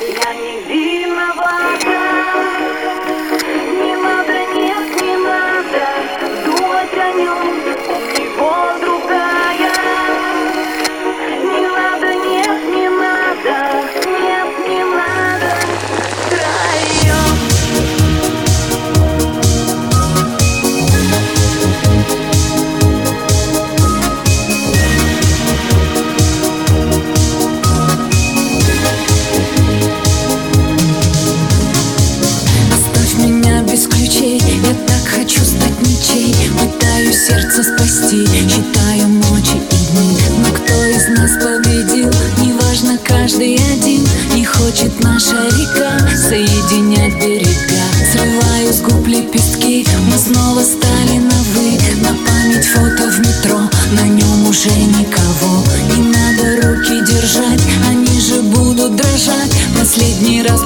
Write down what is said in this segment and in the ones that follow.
Я не виновата нас победил? Неважно, каждый один. Не хочет наша река Соединять берега. Срываю с губ лепестки Мы снова стали на вы На память фото в метро На нем уже никого. Не надо руки держать Они же будут дрожать. Последний раз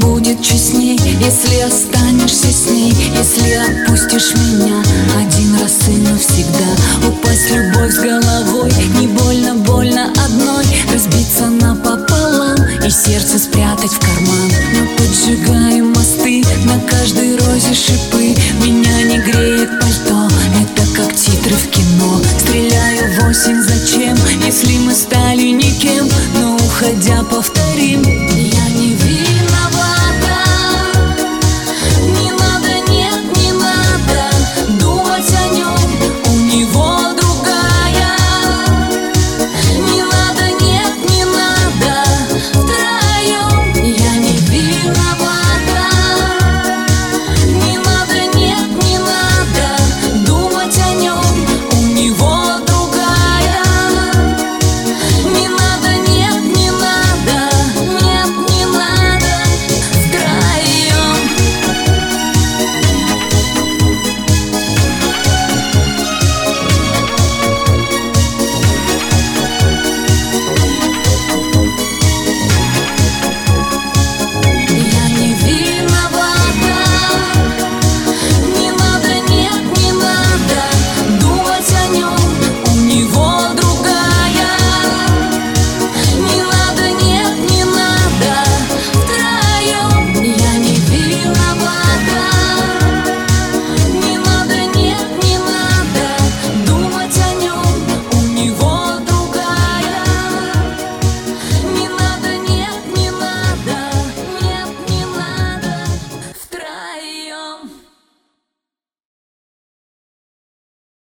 будет честней, если останешься с ней Если отпустишь меня один раз и навсегда. Упасть любовь с головой, не больно, больно одной. Разбиться напополам и сердце спрятать в карман. Мы поджигаем мосты, на каждой розе шипы. Меня не греет пальто, это как титры в кино. Стреляю в осень, зачем, если мы стали никем? Но уходя повторим